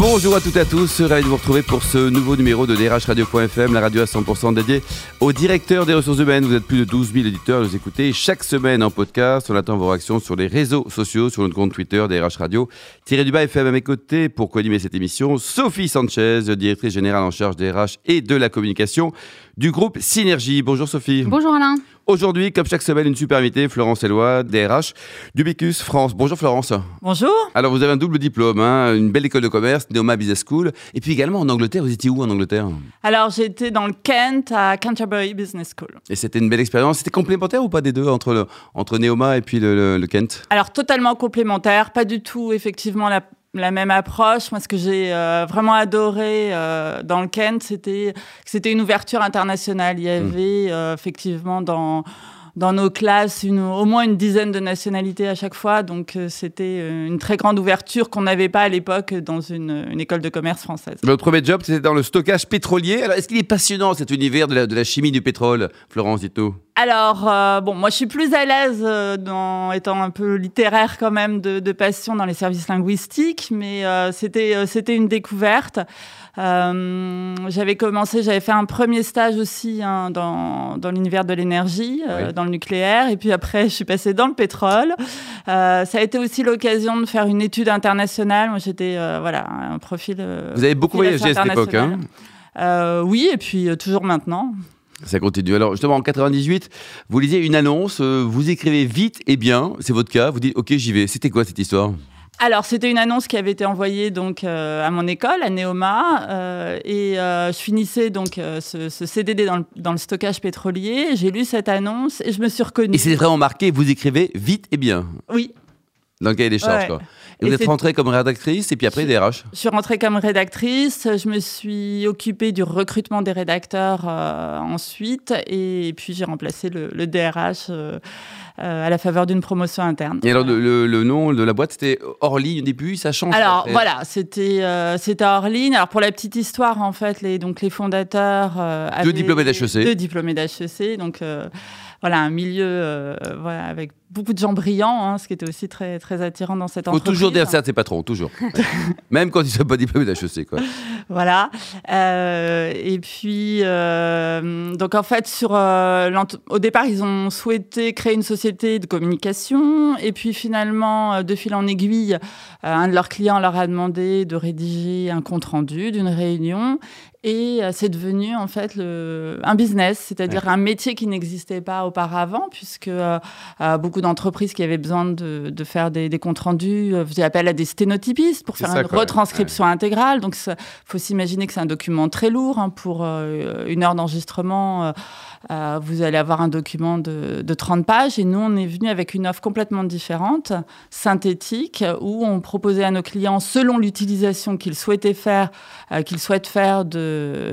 Bonjour à toutes et à tous, ravi de vous retrouver pour ce nouveau numéro de drhradio.fm, la radio à 100% dédiée au directeur des ressources humaines. Vous êtes plus de 12 000 éditeurs, nous écoutez chaque semaine en podcast. On attend vos réactions sur les réseaux sociaux, sur notre compte Twitter DRH Radio. Thierry Dubas FM à mes côtés pour co-animer cette émission. Sophie Sanchez, directrice générale en charge des RH et de la communication du groupe Synergie. Bonjour Sophie. Bonjour Alain. Aujourd'hui, comme chaque semaine, une super invitée, Florence Eloi, DRH du Bicus France. Bonjour Florence. Bonjour. Alors vous avez un double diplôme, hein, une belle école de commerce, Neoma Business School, et puis également en Angleterre. Vous étiez où en Angleterre? Alors j'étais dans le Kent à Canterbury Business School. Et c'était une belle expérience. C'était complémentaire ou pas des deux entre, le, entre Neoma et puis le, le Kent? Alors totalement complémentaire, pas du tout effectivement la, la même approche. Moi, ce que j'ai euh, vraiment adoré euh, dans le Kent, c'était c'était une ouverture internationale. Il y avait euh, effectivement dans dans nos classes une, au moins une dizaine de nationalités à chaque fois. Donc c'était une très grande ouverture qu'on n'avait pas à l'époque dans une, une, école de commerce française. Votre premier job, c'était dans le stockage pétrolier. Alors est-ce qu'il est passionnant cet univers de la, de la chimie du pétrole, Florence Dito alors, euh, bon, moi, je suis plus à l'aise euh, dans étant un peu littéraire quand même de, de passion dans les services linguistiques, mais euh, c'était euh, c'était une découverte. J'avais commencé, j'avais fait un premier stage aussi hein, dans, dans l'univers de l'énergie, oui. dans le nucléaire, et puis après, je suis passée dans le pétrole. ça a été aussi l'occasion de faire une étude internationale. Moi, j'étais voilà un profil. Vous avez beaucoup voyagé à cette époque, hein? Oui, et puis toujours maintenant. Ça continue. Alors justement, en 98, vous lisez une annonce, euh, vous écrivez vite et bien, c'est votre cas, vous dites ok j'y vais. C'était quoi cette histoire? Alors, c'était une annonce qui avait été envoyée donc euh, à mon école, à Neoma, euh, et euh, je finissais donc ce, ce, CDD dans le, dans le stockage pétrolier. J'ai lu cette annonce et je me suis reconnue. Et c'est vraiment marqué, vous écrivez vite et bien. Oui. Dans le cahier des charges, ouais. quoi. Et, et vous êtes rentrée comme rédactrice et puis après DRH Je suis rentrée comme rédactrice. Je me suis occupée du recrutement des rédacteurs euh, ensuite. Et puis j'ai remplacé le, le DRH euh, euh, à la faveur d'une promotion interne. Et alors le, le, le, nom de la boîte c'était ligne au début, ça change Alors après. voilà, c'était euh, c'était ligne. Alors pour la petite histoire en fait, les donc les fondateurs euh, deux diplômés d'HEC. Deux diplômés d'HEC, donc voilà un milieu voilà avec beaucoup de gens brillants, hein, ce qui était aussi très, très attirant dans cette entreprise. Il faut toujours dire ça à ses patrons, toujours. Même quand ils ne sont pas diplômés d'HEC. Quoi. Voilà. Euh, et puis, euh, donc en fait, sur, euh, au départ, ils ont souhaité créer une société de communication. Et puis finalement, euh, de fil en aiguille, un de leurs clients leur a demandé de rédiger un compte-rendu d'une réunion. Et euh, c'est devenu en fait le, un business, c'est-à-dire ouais. un métier qui n'existait pas auparavant, puisque euh, beaucoup d'entreprises qui avaient besoin de, de faire des, des, comptes rendus euh, faisaient appel à des sténotypistes pour faire ça, une quoi. retranscription ouais. intégrale. Donc il faut s'imaginer que c'est un document très lourd hein, pour euh, une heure d'enregistrement. Euh, vous allez avoir un document de, de 30 pages et nous, on est venu avec une offre complètement différente, synthétique, où on proposait à nos clients, selon l'utilisation qu'ils souhaitaient faire, euh, qu'ils souhaitent faire de,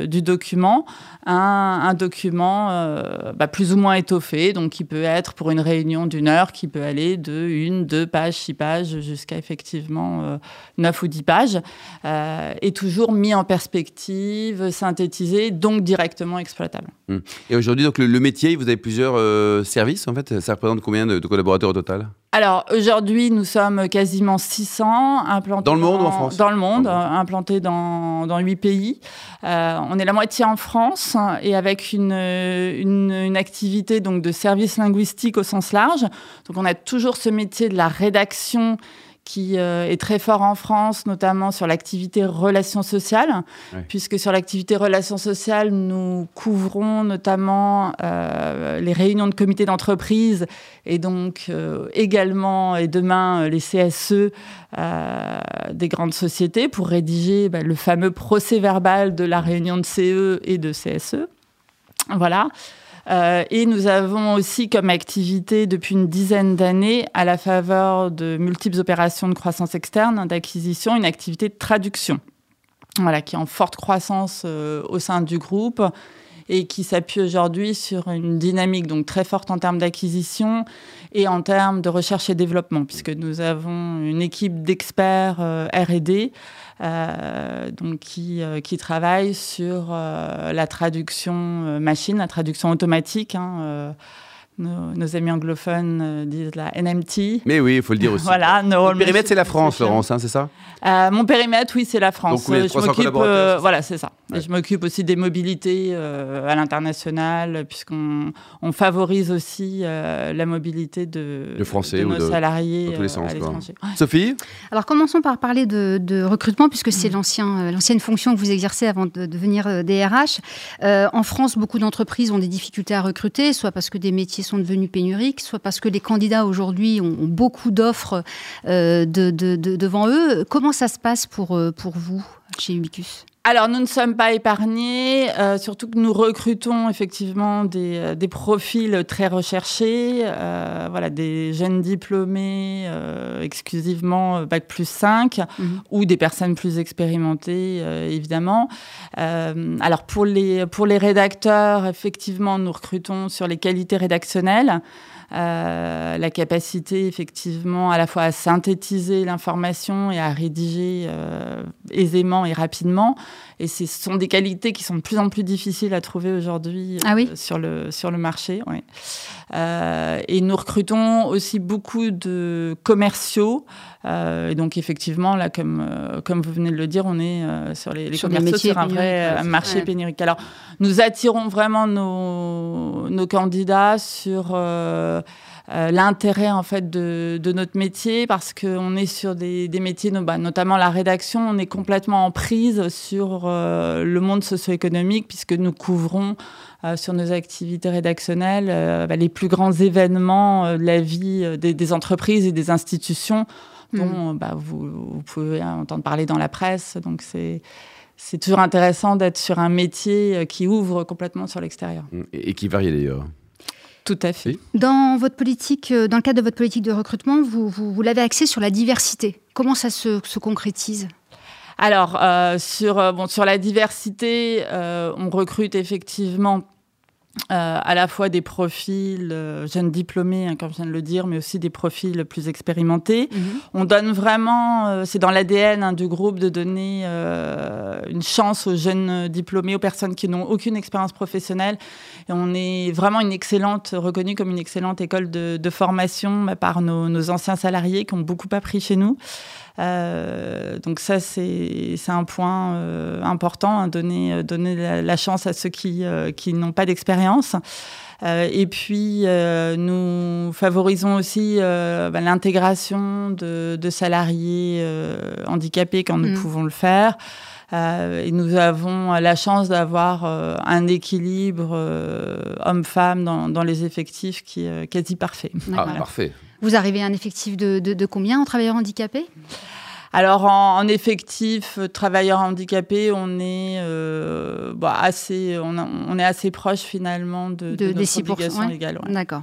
du document, un, document euh, bah, plus ou moins étoffé, donc qui peut être pour une réunion d'une heure, qui peut aller de une, deux pages, six pages, jusqu'à effectivement euh, neuf ou dix pages, euh, et toujours mis en perspective, synthétisé, donc directement exploitable. Mmh. Et aujourd'hui, donc le, métier, vous avez plusieurs euh, services en fait. Ça représente combien de collaborateurs au total? Alors aujourd'hui, nous sommes quasiment 600 implantés dans le monde ou en France Dans le monde, dans implantés dans, dans 8 pays. Euh, on est la moitié en France et avec une, une, une, activité donc de service linguistique au sens large. Donc on a toujours ce métier de la rédaction qui euh, est très fort en France, notamment sur l'activité relations sociales, oui. puisque sur l'activité relations sociales, nous couvrons notamment euh, les réunions de comités d'entreprise et donc euh, également et demain les CSE des grandes sociétés pour rédiger bah, le fameux procès verbal de la réunion de CE et de CSE. Voilà. Euh, et nous avons aussi comme activité depuis une dizaine d'années, à la faveur de multiples opérations de croissance externe, d'acquisition, une activité de traduction, qui est en forte croissance euh, au sein du groupe et qui s'appuie aujourd'hui sur une dynamique donc très forte en termes d'acquisition et en termes de recherche et développement, puisque nous avons une équipe d'experts euh, R&D euh, donc qui, euh, qui travaille sur la traduction machine, la traduction automatique. Hein, nos, amis anglophones euh, disent la NMT. Mais oui, il faut le dire aussi. voilà, le périmètre, c'est la France, Laurence, hein, c'est ça euh, Mon périmètre, oui, c'est la France. Donc, je m'occupe, euh, voilà, c'est ça. je m'occupe aussi des mobilités à l'international, puisqu'on on favorise aussi la mobilité de, Français nos salariés dans tous les sens, Sophie Alors, commençons par parler de, recrutement, puisque c'est mm. l'ancien, l'ancienne fonction que vous exercez avant de devenir DRH. en France, beaucoup d'entreprises ont des difficultés à recruter, soit parce que des métiers sont devenus pénuriques, soit parce que les candidats aujourd'hui ont, beaucoup d'offres euh, de, devant eux. Comment ça se passe pour, euh, pour vous chez Ubicus? Alors, nous ne sommes pas épargnés, euh, surtout que nous recrutons effectivement des, des profils très recherchés, voilà, des jeunes diplômés exclusivement Bac plus 5 mhm. ou des personnes plus expérimentées, évidemment. alors, pour les, pour les rédacteurs, effectivement, nous recrutons sur les qualités rédactionnelles. Euh, la capacité effectivement à la fois à synthétiser l'information et à rédiger euh, aisément et rapidement. Et ce sont des qualités qui sont de plus en plus difficiles à trouver aujourd'hui ah euh, sur, le, sur le marché. et nous recrutons aussi beaucoup de commerciaux. Et donc effectivement, là, comme, comme vous venez de le dire, on est sur les, les commerciaux sur un vrai marché pénurique. Alors, nous attirons vraiment nos, nos candidats sur euh, euh, l'intérêt en fait de, notre métier parce qu'on est sur des, métiers, bah, notamment la rédaction, on est complètement en prise sur euh, le monde socio-économique puisque nous couvrons sur nos activités rédactionnelles bah, les plus grands événements de la vie des, entreprises et des institutions dont mmh. bah, vous, pouvez entendre parler dans la presse. Donc c'est c'est toujours intéressant d'être sur un métier qui ouvre complètement sur l'extérieur. Et qui varie d'ailleurs. Tout à fait. Dans votre politique, euh, dans le cadre de votre politique de recrutement, vous, vous, l'avez axé sur la diversité. Comment ça se, concrétise? Alors, euh, sur, euh, bon, sur la diversité, on recrute effectivement euh, à la fois des profils euh, jeunes diplômés, hein, comme je viens de le dire, mais aussi des profils plus expérimentés. Mhm. On donne vraiment, euh, c'est dans l'ADN hein, du groupe de donner une chance aux jeunes diplômés, aux personnes qui n'ont aucune expérience professionnelle. Et on est vraiment une excellente, reconnue comme une excellente école de, formation bah, par nos, nos, anciens salariés qui ont beaucoup appris chez nous. Euh, donc ça, c'est un point euh, important, hein, donner, donner la, chance à ceux qui, euh, qui n'ont pas d'expérience. et puis, nous favorisons aussi bah, l'intégration de, de, salariés handicapés quand nous mm. pouvons le faire. et nous avons la chance d'avoir un équilibre homme-femme dans, dans, les effectifs qui est quasi parfait. Ah, parfait. Vous arrivez à un effectif de, de, combien en travailleurs handicapés? Alors en, effectif, euh, travailleurs handicapés, on est euh, bah, assez, on, est assez proche finalement de, de, notre obligation légale. D'accord.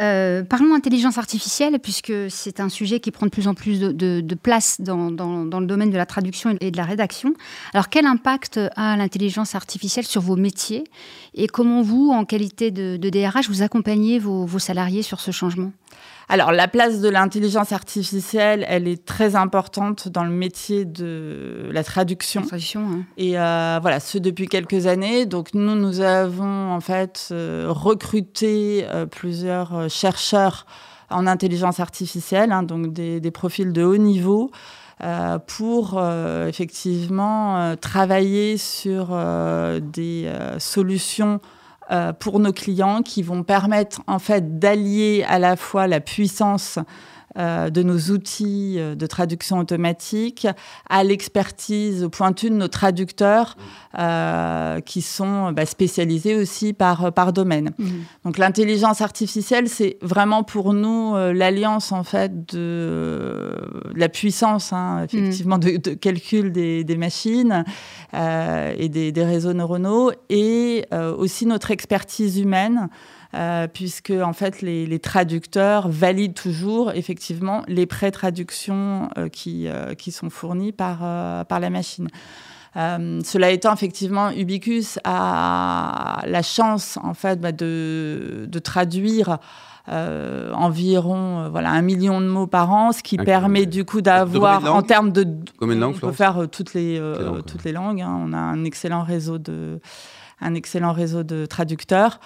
Euh, parlons intelligence artificielle, puisque c'est un sujet qui prend de plus en plus de, place dans, dans, le domaine de la traduction et de la rédaction. Alors, quel impact a l'intelligence artificielle sur vos métiers? Et comment vous, en qualité de, DRH, vous accompagnez vos, vos salariés sur ce changement? Alors, la place de l'intelligence artificielle, elle est très importante dans le métier de la traduction. Traduction, Et euh, voilà, ce depuis quelques années. Donc, nous, nous avons en fait euh, recruté euh, plusieurs chercheurs en intelligence artificielle, hein, donc des, des, profils de haut niveau. pour effectivement travailler sur des solutions pour nos clients qui vont permettre en fait d'allier à la fois la puissance euh, de nos outils euh, de traduction automatique à l'expertise pointue de nos traducteurs euh, qui sont bah, spécialisés aussi par, par domaine. Mmh. Donc l'intelligence artificielle, c'est vraiment pour nous l'alliance en fait de, la puissance hein, effectivement de, calcul des, des machines et des, des, réseaux neuronaux et aussi notre expertise humaine. Euh, puisque en fait les, traducteurs valident toujours effectivement les pré-traductions euh, qui, euh, qui sont fournies par, par la machine. cela étant, effectivement, Ubicus a la chance, en fait, bah, de, de, traduire euh, environ euh, voilà un million de mots par an, ce qui permet du coup d'avoir en termes de Combien de langues, on peut faire euh, toutes les toutes les langues. Hein. On a un excellent réseau de un excellent réseau de traducteurs.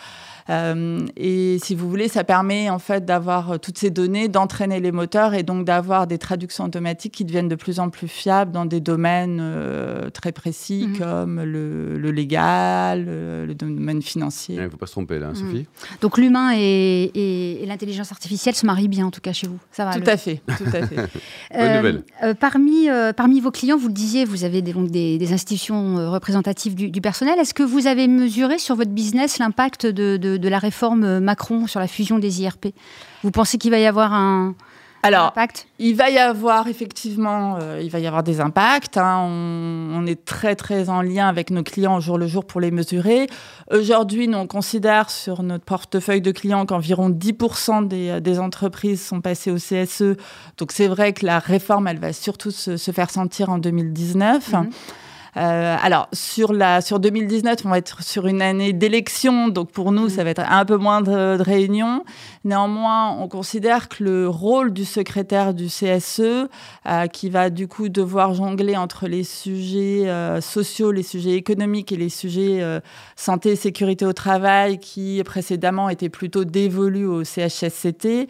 Euh, et si vous voulez, ça permet en fait d'avoir euh, toutes ces données, d'entraîner les moteurs et donc d'avoir des traductions automatiques qui deviennent de plus en plus fiables dans des domaines euh, très précis mhm. comme le, légal, le, domaine financier. Il ne faut pas se tromper là, hein, Sophie. Mhm. Donc l'humain et, l'intelligence artificielle se marient bien en tout cas chez vous. Ça va. Tout à fait, tout à fait. Bonne nouvelle. parmi, parmi vos clients, vous le disiez, vous avez des, donc des, institutions représentatives du, personnel. Est-ce que vous avez mesuré sur votre business l'impact de de la réforme Macron sur la fusion des IRP Vous pensez qu'il va y avoir un, alors, impact? il va y avoir effectivement, euh, il va y avoir des impacts. Hein. On, est très très en lien avec nos clients au jour le jour pour les mesurer. Aujourd'hui, on considère sur notre portefeuille de clients qu'environ 10% des, des, entreprises sont passées au CSE. Donc c'est vrai que la réforme, elle va surtout se, faire sentir en 2019. Euh, alors, sur, la, sur 2019, on va être sur une année d'élection, donc pour nous, ça va être un peu moins de, réunions. Néanmoins, on considère que le rôle du secrétaire du CSE, euh, qui va du coup devoir jongler entre les sujets euh, sociaux, les sujets économiques et les sujets santé et sécurité au travail, qui précédemment étaient plutôt dévolus au CHSCT,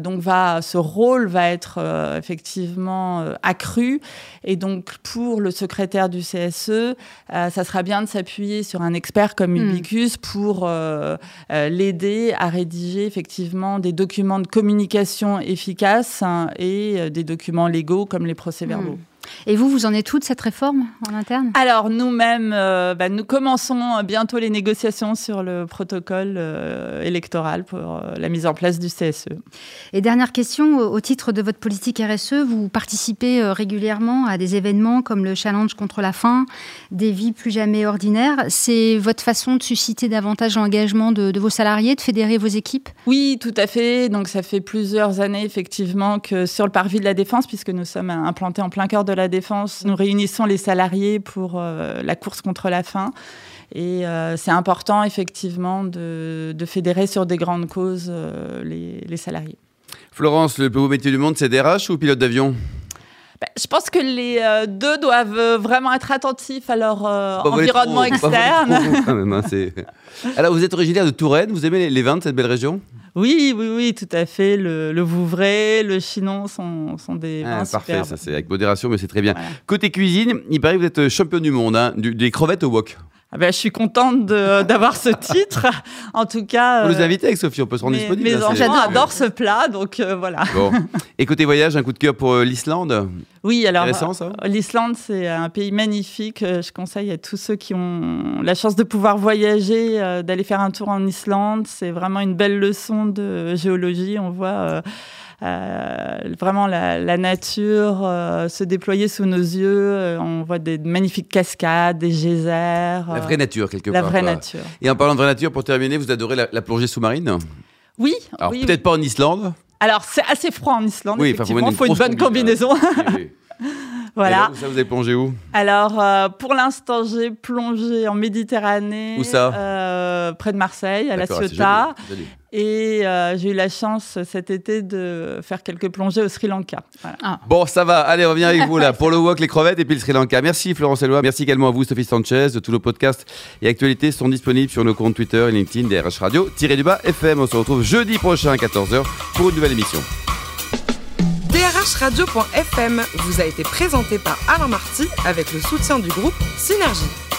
donc va, ce rôle va être effectivement accru. Et donc, pour le secrétaire du CSE, euh, ça sera bien de s'appuyer sur un expert comme hmm. Ubicus pour euh, euh, l'aider à rédiger effectivement des documents de communication efficaces hein, et des documents légaux comme les procès-verbaux. Hmm. Et vous, vous en êtes où de cette réforme en interne? Alors, nous-mêmes, euh, bah, nous commençons bientôt les négociations sur le protocole euh, électoral pour euh, la mise en place du CSE. Et dernière question, au titre de votre politique RSE, vous participez régulièrement à des événements comme le Challenge contre la faim, des vies plus jamais ordinaires. C'est votre façon de susciter davantage l'engagement de, de vos salariés, de fédérer vos équipes? Oui, tout à fait. Donc, ça fait plusieurs années, effectivement, que sur le parvis de la Défense, puisque nous sommes implantés en plein cœur de la Défense, nous réunissons les salariés pour euh, la course contre la faim. Et euh, c'est important, effectivement, de, fédérer sur des grandes causes euh, les, salariés. Florence, le plus beau métier du monde, c'est DRH ou pilote d'avion? Bah, je pense que les deux doivent vraiment être attentifs à leur environnement externe. Hein, Alors, vous êtes originaire de Touraine, vous aimez les vins de cette belle région? Oui, oui, oui, tout à fait. Le, Vouvray, le Chinon sont, sont des ah, Parfait, ça c'est avec modération, mais c'est très bien. Côté cuisine, il paraît que vous êtes champion du monde, hein, des crevettes au wok. Ah ben, je suis contente d'avoir ce titre. En tout cas. Vous nous euh, avec Sophie, on peut se rendre disponible. Mes enfants adorent ce plat, donc euh, voilà. Bon. Et côté voyage, un coup de cœur pour euh, l'Islande Oui, alors. L'Islande, c'est un pays magnifique. Je conseille à tous ceux qui ont la chance de pouvoir voyager, d'aller faire un tour en Islande. C'est vraiment une belle leçon de géologie. On voit euh, vraiment la, nature euh, se déployer sous nos yeux. Euh, on voit des magnifiques cascades, des geysers. La vraie nature, quelque part. La vraie nature. Et en parlant de vraie nature, pour terminer, vous adorez la, plongée sous-marine? Oui. Alors peut-être pas en Islande. Alors c'est assez froid en Islande. Oui, il faut une, bonne combinaison. Voilà. ça, vous avez plongé où? Alors, pour l'instant, j'ai plongé en Méditerranée. Où ça? Près de Marseille, à La Ciotat. Et euh, j'ai eu la chance cet été de faire quelques plongées au Sri Lanka. Ah. Bon, ça va. Allez, on revient avec vous là pour le wok, les crevettes et puis le Sri Lanka. Merci Florence Eloi. Merci également à vous Sophie Sanchez. Tous nos podcasts et actualités sont disponibles sur nos comptes Twitter et LinkedIn DRH Radio du bas FM. On se retrouve jeudi prochain à 14h pour une nouvelle émission. DRHradio.fm vous a été présenté par Alain Marty avec le soutien du groupe Synergie.